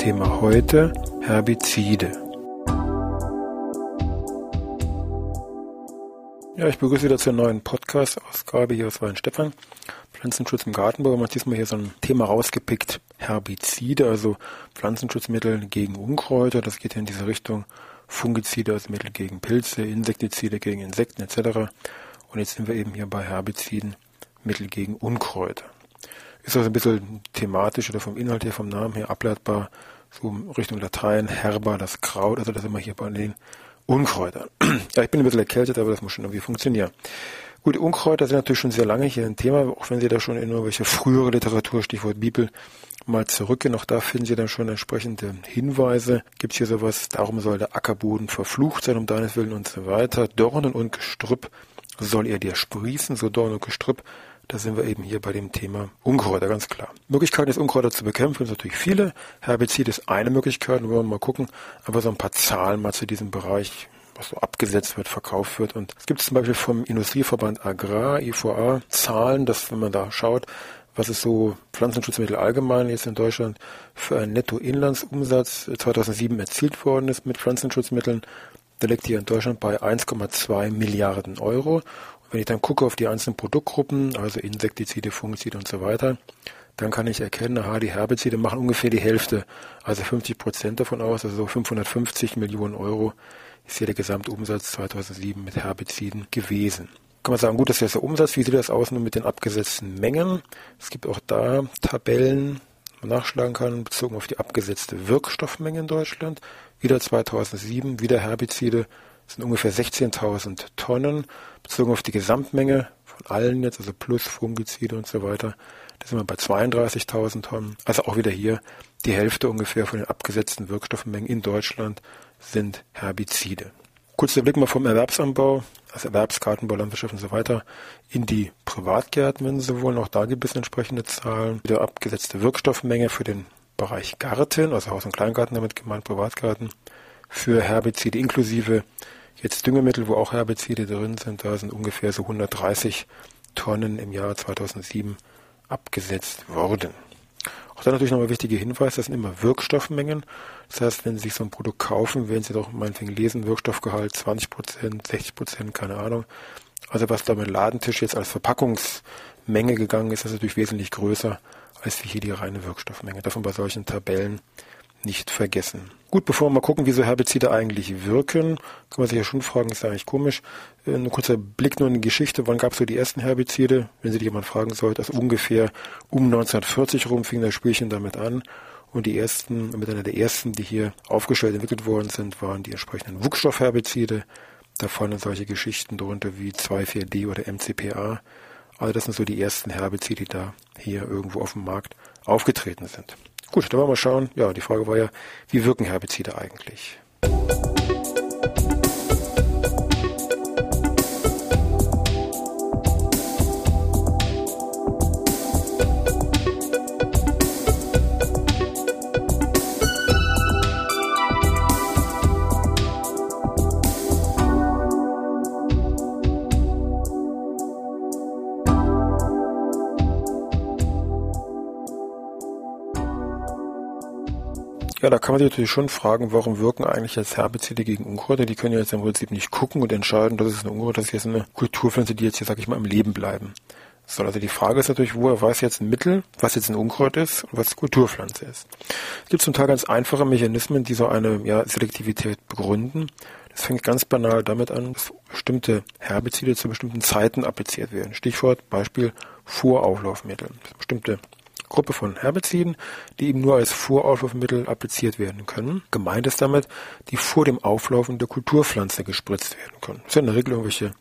Thema heute Herbizide. Ja, ich begrüße wieder zur neuen Podcast-Ausgabe hier aus Weinstefan. Pflanzenschutz im Gartenbau. Man hat diesmal hier so ein Thema rausgepickt. Herbizide, also Pflanzenschutzmittel gegen Unkräuter. Das geht ja in diese Richtung. Fungizide, also Mittel gegen Pilze, Insektizide gegen Insekten etc. Und jetzt sind wir eben hier bei Herbiziden, Mittel gegen Unkräuter. Ist also ein bisschen thematisch oder vom Inhalt her, vom Namen her ableitbar, so Richtung Latein, herber, das Kraut, also das immer hier bei den Unkräutern. ja, ich bin ein bisschen erkältet, aber das muss schon irgendwie funktionieren. Gut, Unkräuter sind natürlich schon sehr lange hier ein Thema, auch wenn Sie da schon in irgendwelche frühere Literatur, Stichwort Bibel, mal zurückgehen. Auch da finden Sie dann schon entsprechende Hinweise. Gibt es hier sowas, darum soll der Ackerboden verflucht sein, um deines Willen und so weiter. Dornen und Gestrüpp soll er dir sprießen, so Dorn und Gestrüpp. Da sind wir eben hier bei dem Thema Unkräuter, ganz klar. Möglichkeiten, das Unkräuter zu bekämpfen, sind natürlich viele. Herbizid ist eine Möglichkeit, wollen wir mal gucken, aber so ein paar Zahlen mal zu diesem Bereich, was so abgesetzt wird, verkauft wird. Und es gibt zum Beispiel vom Industrieverband Agrar, IVA, Zahlen, dass wenn man da schaut, was ist so Pflanzenschutzmittel allgemein jetzt in Deutschland für einen Nettoinlandsumsatz 2007 erzielt worden ist mit Pflanzenschutzmitteln, der liegt hier in Deutschland bei 1,2 Milliarden Euro. Wenn ich dann gucke auf die einzelnen Produktgruppen, also Insektizide, Fungizide und so weiter, dann kann ich erkennen, aha, die Herbizide machen ungefähr die Hälfte, also 50 Prozent davon aus, also so 550 Millionen Euro ist hier der Gesamtumsatz 2007 mit Herbiziden gewesen. Kann man sagen, gut, das ist der Umsatz. Wie sieht das aus nun mit den abgesetzten Mengen? Es gibt auch da Tabellen, man nachschlagen kann, bezogen auf die abgesetzte Wirkstoffmenge in Deutschland. Wieder 2007, wieder Herbizide, sind ungefähr 16.000 Tonnen, bezogen auf die Gesamtmenge von allen jetzt, also plus Fungizide und so weiter. Da sind wir bei 32.000 Tonnen. Also auch wieder hier die Hälfte ungefähr von den abgesetzten Wirkstoffmengen in Deutschland sind Herbizide. Kurzer Blick mal vom Erwerbsanbau, also Erwerbsgartenbau, Landwirtschaft und so weiter, in die Privatgärten, wenn Sie wollen. Auch da gibt es entsprechende Zahlen. Wieder abgesetzte Wirkstoffmenge für den Bereich Garten, also Haus- und Kleingarten damit gemeint, Privatgarten, für Herbizide inklusive jetzt Düngemittel, wo auch Herbizide drin sind, da sind ungefähr so 130 Tonnen im Jahr 2007 abgesetzt worden. Auch dann natürlich nochmal wichtige Hinweis, das sind immer Wirkstoffmengen. Das heißt, wenn Sie sich so ein Produkt kaufen, werden Sie doch meinetwegen lesen, Wirkstoffgehalt 20 Prozent, 60 Prozent, keine Ahnung. Also was da mit Ladentisch jetzt als Verpackungsmenge gegangen ist, ist natürlich wesentlich größer als hier die reine Wirkstoffmenge. Davon bei solchen Tabellen nicht vergessen. Gut, bevor wir mal gucken, wie so Herbizide eigentlich wirken, kann man sich ja schon fragen, ist eigentlich komisch. Äh, ein kurzer Blick nur in die Geschichte, wann gab es so die ersten Herbizide? Wenn sich jemand fragen sollte, also ungefähr um 1940 rum fing das Spielchen damit an. Und die ersten, mit einer der ersten, die hier aufgestellt entwickelt worden sind, waren die entsprechenden Wuchsstoffherbizide. Da fallen solche Geschichten drunter wie 2,4-D oder MCPA. Also das sind so die ersten Herbizide, die da hier irgendwo auf dem Markt aufgetreten sind. Gut, dann wollen wir mal schauen. Ja, die Frage war ja, wie wirken Herbizide eigentlich? Ja, da kann man sich natürlich schon fragen, warum wirken eigentlich jetzt Herbizide gegen Unkräuter? Die können ja jetzt im Prinzip nicht gucken und entscheiden, das ist eine Unkraut, das ist jetzt eine Kulturpflanze, die jetzt hier, sag ich mal, im Leben bleiben soll. Also die Frage ist natürlich, woher weiß jetzt ein Mittel, was jetzt ein Unkraut ist und was Kulturpflanze ist. Es gibt zum Teil ganz einfache Mechanismen, die so eine ja, Selektivität begründen. Das fängt ganz banal damit an, dass bestimmte Herbizide zu bestimmten Zeiten appliziert werden. Stichwort Beispiel Vorauflaufmittel. Bestimmte Gruppe von Herbiziden, die eben nur als Vorauflaufmittel appliziert werden können. Gemeint ist damit, die vor dem Auflaufen der Kulturpflanze gespritzt werden können. Das sind in der Regel irgendwelche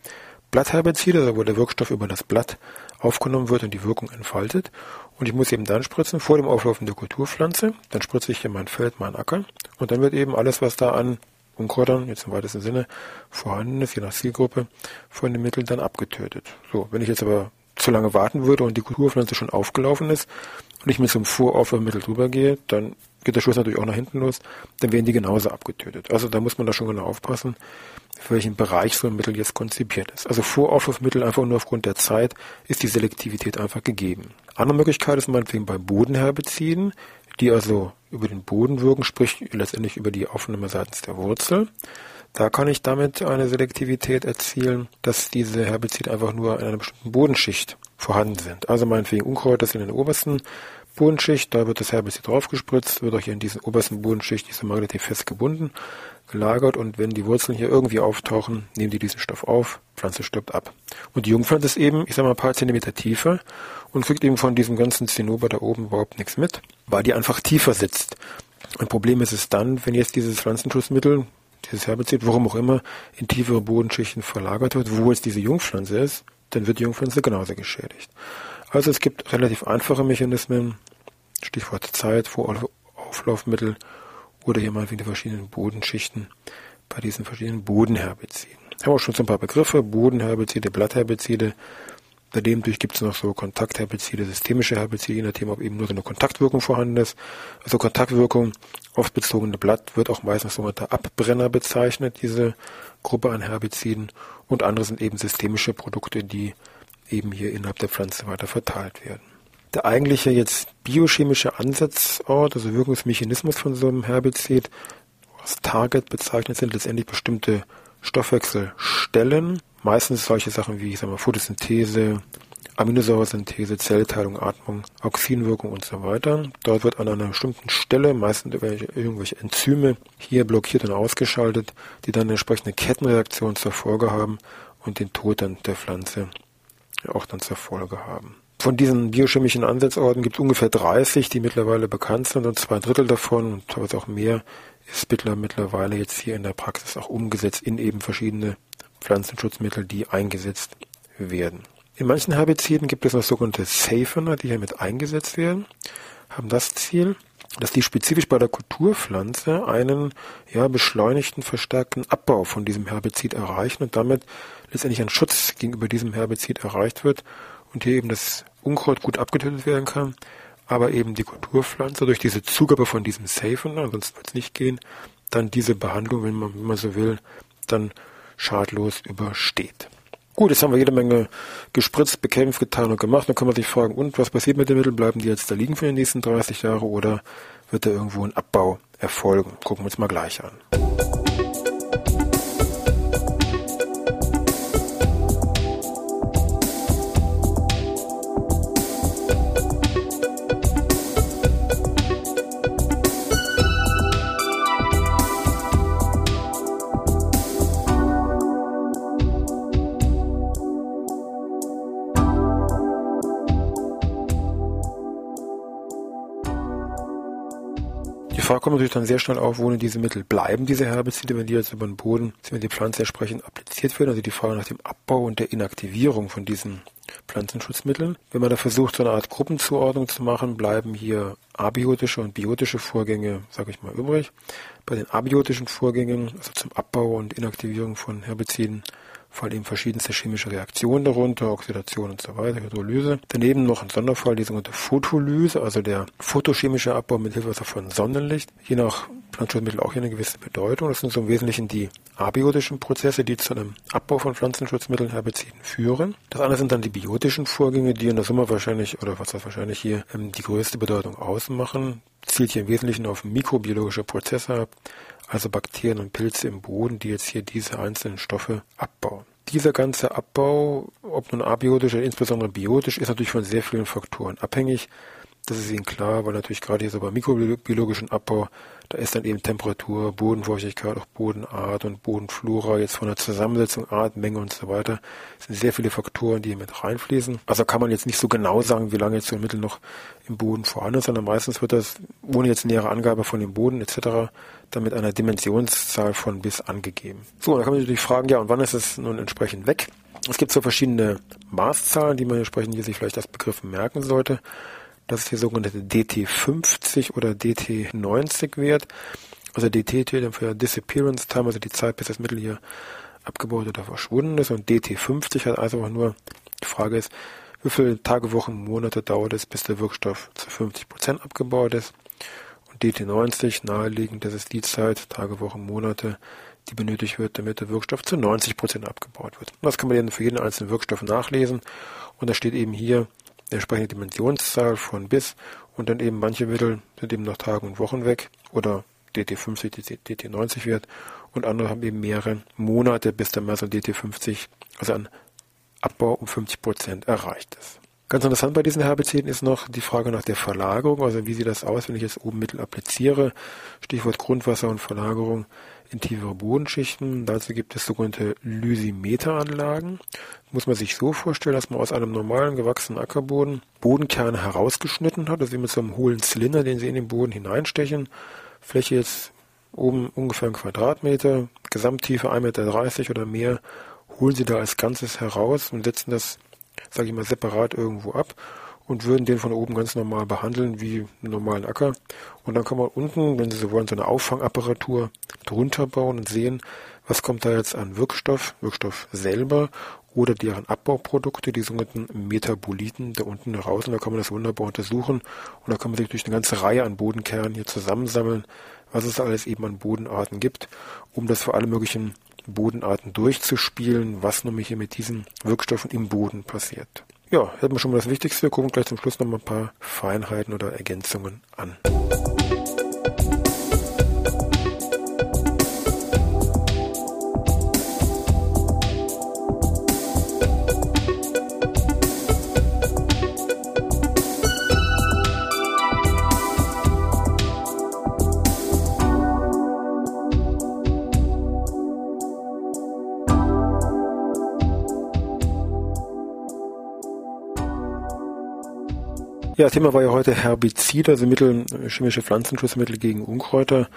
Blattherbizide, also wo der Wirkstoff über das Blatt aufgenommen wird und die Wirkung entfaltet. Und ich muss eben dann spritzen vor dem Auflaufen der Kulturpflanze. Dann spritze ich hier mein Feld, mein Acker. Und dann wird eben alles, was da an Unkräutern, jetzt im weitesten Sinne, vorhanden ist, je nach Zielgruppe, von den Mitteln dann abgetötet. So, wenn ich jetzt aber zu lange warten würde und die Kulturpflanze schon aufgelaufen ist und ich mit so einem Voraufwärmmittel drüber gehe, dann geht der Schuss natürlich auch nach hinten los, dann werden die genauso abgetötet. Also da muss man da schon genau aufpassen, für welchen Bereich so ein Mittel jetzt konzipiert ist. Also Voraufwurfmittel einfach nur aufgrund der Zeit ist die Selektivität einfach gegeben. Andere Möglichkeit ist meinetwegen bei Bodenherbiziden, die also über den Boden wirken, sprich letztendlich über die Aufnahme seitens der Wurzel. Da kann ich damit eine Selektivität erzielen, dass diese Herbizide einfach nur in einer bestimmten Bodenschicht vorhanden sind. Also meinetwegen Unkräuter sind in der obersten Bodenschicht, da wird das Herbizid draufgespritzt, wird auch hier in diesen obersten Bodenschicht diese Magnetiv fest gebunden, gelagert und wenn die Wurzeln hier irgendwie auftauchen, nehmen die diesen Stoff auf, Pflanze stirbt ab. Und die Jungpflanze ist eben, ich sag mal, ein paar Zentimeter tiefer und kriegt eben von diesem ganzen Zinnober da oben überhaupt nichts mit, weil die einfach tiefer sitzt. Ein Problem ist es dann, wenn jetzt dieses Pflanzenschutzmittel, dieses Herbizid, warum auch immer, in tiefere Bodenschichten verlagert wird, wo jetzt diese Jungpflanze ist, dann wird die Jungpflanze genauso geschädigt. Also es gibt relativ einfache Mechanismen, Stichwort Zeit, Vorauflaufmittel oder hier mal wieder verschiedenen Bodenschichten bei diesen verschiedenen Bodenherbiziden. Haben wir schon so ein paar Begriffe, Bodenherbizide, Blattherbizide. Daneben gibt es noch so Kontaktherbizide, systemische Herbizide, je nachdem, ob eben nur so eine Kontaktwirkung vorhanden ist. Also Kontaktwirkung aufs bezogene Blatt wird auch meistens so unter Abbrenner bezeichnet, diese Gruppe an Herbiziden. Und andere sind eben systemische Produkte, die eben hier innerhalb der Pflanze weiter verteilt werden. Der eigentliche jetzt biochemische Ansatzort, also Wirkungsmechanismus von so einem Herbizid, was Target bezeichnet sind, letztendlich bestimmte Stoffwechselstellen, meistens solche Sachen wie ich sag mal, Photosynthese, Aminosäuresynthese, Zellteilung, Atmung, Auxinwirkung und so weiter. Dort wird an einer bestimmten Stelle meistens irgendwelche Enzyme hier blockiert und ausgeschaltet, die dann eine entsprechende Kettenreaktion zur Folge haben und den Tod dann der Pflanze auch dann zur Folge haben. Von diesen biochemischen Ansatzorten gibt es ungefähr 30, die mittlerweile bekannt sind und zwei Drittel davon und teilweise auch mehr ist mittlerweile jetzt hier in der Praxis auch umgesetzt in eben verschiedene Pflanzenschutzmittel, die eingesetzt werden. In manchen Herbiziden gibt es noch sogenannte Safener, die hier mit eingesetzt werden, haben das Ziel, dass die spezifisch bei der Kulturpflanze einen ja, beschleunigten, verstärkten Abbau von diesem Herbizid erreichen und damit letztendlich ein Schutz gegenüber diesem Herbizid erreicht wird und hier eben das Unkraut gut abgetötet werden kann, aber eben die Kulturpflanze durch diese Zugabe von diesem Safen, ansonsten wird es nicht gehen, dann diese Behandlung, wenn man, wenn man so will, dann schadlos übersteht. Gut, jetzt haben wir jede Menge gespritzt, bekämpft, getan und gemacht. Dann kann man sich fragen, und was passiert mit den Mitteln? Bleiben die jetzt da liegen für die nächsten 30 Jahre oder wird da irgendwo ein Abbau erfolgen? Gucken wir uns mal gleich an. Frage kommt natürlich dann sehr schnell auf, wo diese Mittel bleiben, diese Herbizide, wenn die jetzt über den Boden, wenn die Pflanze entsprechend appliziert wird. Also die Frage nach dem Abbau und der Inaktivierung von diesen Pflanzenschutzmitteln. Wenn man da versucht, so eine Art Gruppenzuordnung zu machen, bleiben hier abiotische und biotische Vorgänge, sage ich mal, übrig. Bei den abiotischen Vorgängen, also zum Abbau und Inaktivierung von Herbiziden, fallen eben verschiedenste chemische Reaktionen darunter, Oxidation und so weiter, Hydrolyse. Daneben noch ein Sonderfall, die sogenannte Photolyse, also der photochemische Abbau mit Hilfe von Sonnenlicht. Je nach Pflanzenschutzmittel auch hier eine gewisse Bedeutung. Das sind so im Wesentlichen die abiotischen Prozesse, die zu einem Abbau von Pflanzenschutzmitteln, Herbiziden führen. Das andere sind dann die biotischen Vorgänge, die in der Summe wahrscheinlich, oder was das wahrscheinlich hier ähm, die größte Bedeutung ausmachen. Zielt hier im Wesentlichen auf mikrobiologische Prozesse ab, also Bakterien und Pilze im Boden, die jetzt hier diese einzelnen Stoffe abbauen. Dieser ganze Abbau, ob nun abiotisch oder insbesondere biotisch, ist natürlich von sehr vielen Faktoren abhängig. Das ist Ihnen klar, weil natürlich gerade hier so beim mikrobiologischen Abbau, da ist dann eben Temperatur, Bodenfeuchtigkeit, auch Bodenart und Bodenflora, jetzt von der Zusammensetzung, Art, Menge und so weiter. Sind sehr viele Faktoren, die hier mit reinfließen. Also kann man jetzt nicht so genau sagen, wie lange jetzt so ein Mittel noch im Boden vorhanden ist, sondern meistens wird das, ohne jetzt nähere Angabe von dem Boden etc., dann mit einer Dimensionszahl von bis angegeben. So, dann kann man natürlich fragen, ja, und wann ist es nun entsprechend weg? Es gibt so verschiedene Maßzahlen, die man entsprechend hier sich vielleicht als Begriff merken sollte. Das ist der sogenannte DT50 oder DT90 Wert. Also DT steht für Disappearance Time, also die Zeit, bis das Mittel hier abgebaut oder verschwunden ist. Und DT50 hat also auch nur, die Frage ist, wie viele Tage, Wochen, Monate dauert es, bis der Wirkstoff zu 50 Prozent abgebaut ist. Und DT90 naheliegend, das ist die Zeit, Tage, Wochen, Monate, die benötigt wird, damit der Wirkstoff zu 90 Prozent abgebaut wird. Und das kann man dann für jeden einzelnen Wirkstoff nachlesen. Und da steht eben hier entsprechende Dimensionszahl von bis und dann eben manche Mittel sind eben nach Tagen und Wochen weg oder DT50, DT90 wird und andere haben eben mehrere Monate, bis mal so DT50, also ein Abbau um 50 Prozent erreicht ist. Ganz interessant bei diesen Herbiziden ist noch die Frage nach der Verlagerung, also wie sieht das aus, wenn ich jetzt oben Mittel appliziere, Stichwort Grundwasser und Verlagerung in tiefere Bodenschichten. Dazu gibt es sogenannte Lysimeteranlagen. Muss man sich so vorstellen, dass man aus einem normalen gewachsenen Ackerboden Bodenkerne herausgeschnitten hat, also wie mit so einem hohlen Zylinder, den Sie in den Boden hineinstechen. Fläche jetzt oben ungefähr ein Quadratmeter, Gesamttiefe 1,30 Meter oder mehr, holen Sie da als Ganzes heraus und setzen das, sage ich mal, separat irgendwo ab und würden den von oben ganz normal behandeln wie einen normalen Acker. Und dann kann man unten, wenn Sie so wollen, so eine Auffangapparatur drunter bauen und sehen, was kommt da jetzt an Wirkstoff, Wirkstoff selber oder deren Abbauprodukte, die sogenannten Metaboliten da unten raus. Und da kann man das wunderbar untersuchen und da kann man sich durch eine ganze Reihe an Bodenkernen hier zusammensammeln, was es alles eben an Bodenarten gibt, um das für alle möglichen Bodenarten durchzuspielen, was nämlich hier mit diesen Wirkstoffen im Boden passiert. Ja, hätten wir schon mal das Wichtigste. Wir gucken gleich zum Schluss noch mal ein paar Feinheiten oder Ergänzungen an. Ja, Thema war ja heute Herbizide, also Mittel, chemische Pflanzenschutzmittel gegen Unkräuter.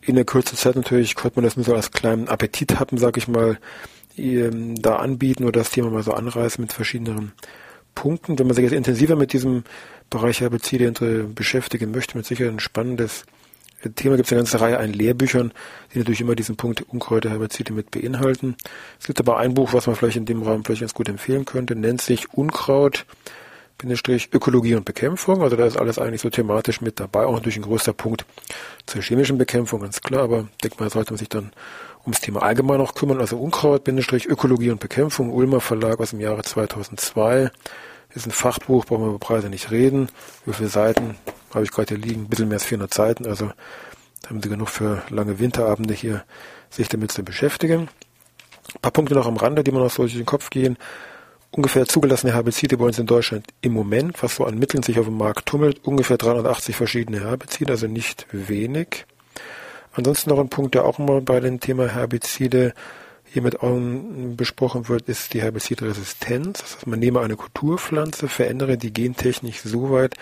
In der Kürze Zeit natürlich konnte man das nur so als kleinen Appetit haben, sag ich mal, ähm, da anbieten oder das Thema mal so anreißen mit verschiedenen Punkten. Wenn man sich jetzt intensiver mit diesem Bereich Herbizide beschäftigen möchte, mit sicher ein spannendes Thema gibt es eine ganze Reihe an Lehrbüchern, die natürlich immer diesen Punkt Unkräuter, Herbizide mit beinhalten. Es gibt aber ein Buch, was man vielleicht in dem Rahmen vielleicht ganz gut empfehlen könnte, nennt sich Unkraut, Ökologie und Bekämpfung. Also da ist alles eigentlich so thematisch mit dabei. Auch natürlich ein größter Punkt zur chemischen Bekämpfung, ganz klar. Aber ich denke mal, sollte man sich dann ums Thema allgemein noch kümmern. Also Unkraut, Bindestrich Ökologie und Bekämpfung, Ulmer Verlag aus dem Jahre 2002. Ist ein Fachbuch, brauchen wir über Preise nicht reden. Wie viele Seiten habe ich gerade hier liegen? Ein bisschen mehr als 400 Seiten. Also da haben Sie genug für lange Winterabende hier, sich damit zu beschäftigen. Ein paar Punkte noch am Rande, die man noch so durch den Kopf gehen ungefähr zugelassene Herbizide bei uns in Deutschland im Moment, was so an Mitteln sich auf dem Markt tummelt, ungefähr 380 verschiedene Herbizide, also nicht wenig. Ansonsten noch ein Punkt, der auch immer bei dem Thema Herbizide hiermit auch besprochen wird, ist die Herbizidresistenz. Das heißt, man nehme eine Kulturpflanze, verändere die gentechnisch so weit,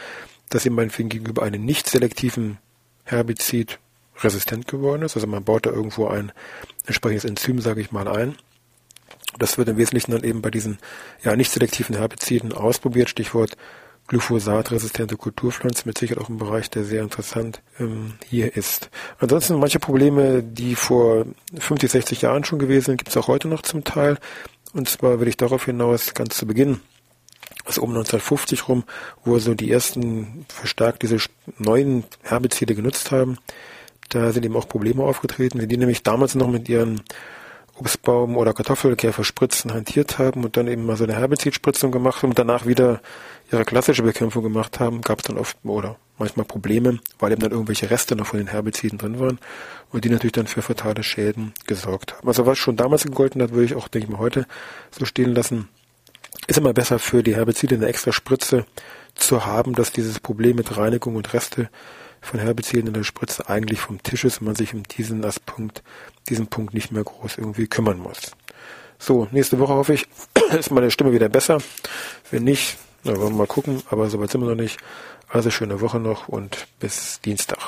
dass sie meinetwegen gegenüber einem nicht selektiven Herbizid resistent geworden ist. Also man baut da irgendwo ein entsprechendes Enzym, sage ich mal, ein das wird im Wesentlichen dann eben bei diesen ja nicht selektiven Herbiziden ausprobiert. Stichwort glyphosatresistente Kulturpflanzen mit Sicherheit auch ein Bereich, der sehr interessant ähm, hier ist. Ansonsten manche Probleme, die vor 50, 60 Jahren schon gewesen sind, gibt es auch heute noch zum Teil. Und zwar will ich darauf hinaus ganz zu Beginn, also um 1950 rum, wo so die ersten verstärkt diese neuen Herbizide genutzt haben, da sind eben auch Probleme aufgetreten, die nämlich damals noch mit ihren Obstbaum oder Kartoffelkäferspritzen hantiert haben und dann eben mal so eine Herbizidspritzung gemacht und danach wieder ihre klassische Bekämpfung gemacht haben, gab es dann oft oder manchmal Probleme, weil eben dann irgendwelche Reste noch von den Herbiziden drin waren und die natürlich dann für fatale Schäden gesorgt haben. Also was schon damals gegolten hat, würde ich auch, denke ich mal, heute so stehen lassen. ist immer besser für die Herbizide eine extra Spritze zu haben, dass dieses Problem mit Reinigung und Reste von Herbiziden in der Spritze eigentlich vom Tisch ist und man sich um diesen Aspekt, diesen Punkt nicht mehr groß irgendwie kümmern muss. So, nächste Woche hoffe ich, ist meine Stimme wieder besser. Wenn nicht, na, wollen wir mal gucken, aber soweit sind wir noch nicht. Also schöne Woche noch und bis Dienstag.